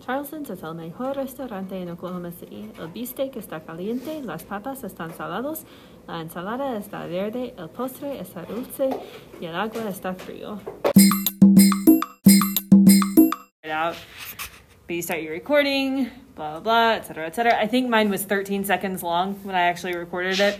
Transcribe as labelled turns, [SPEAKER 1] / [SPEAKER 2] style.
[SPEAKER 1] Charleston's es el mejor restaurante en Oklahoma City. El bistec está caliente, las papas están salados, la ensalada está verde, el postre está dulce y el agua está frío. Out. But you start your recording, blah blah blah, etc. etc. I think mine was 13 seconds long when I actually recorded it.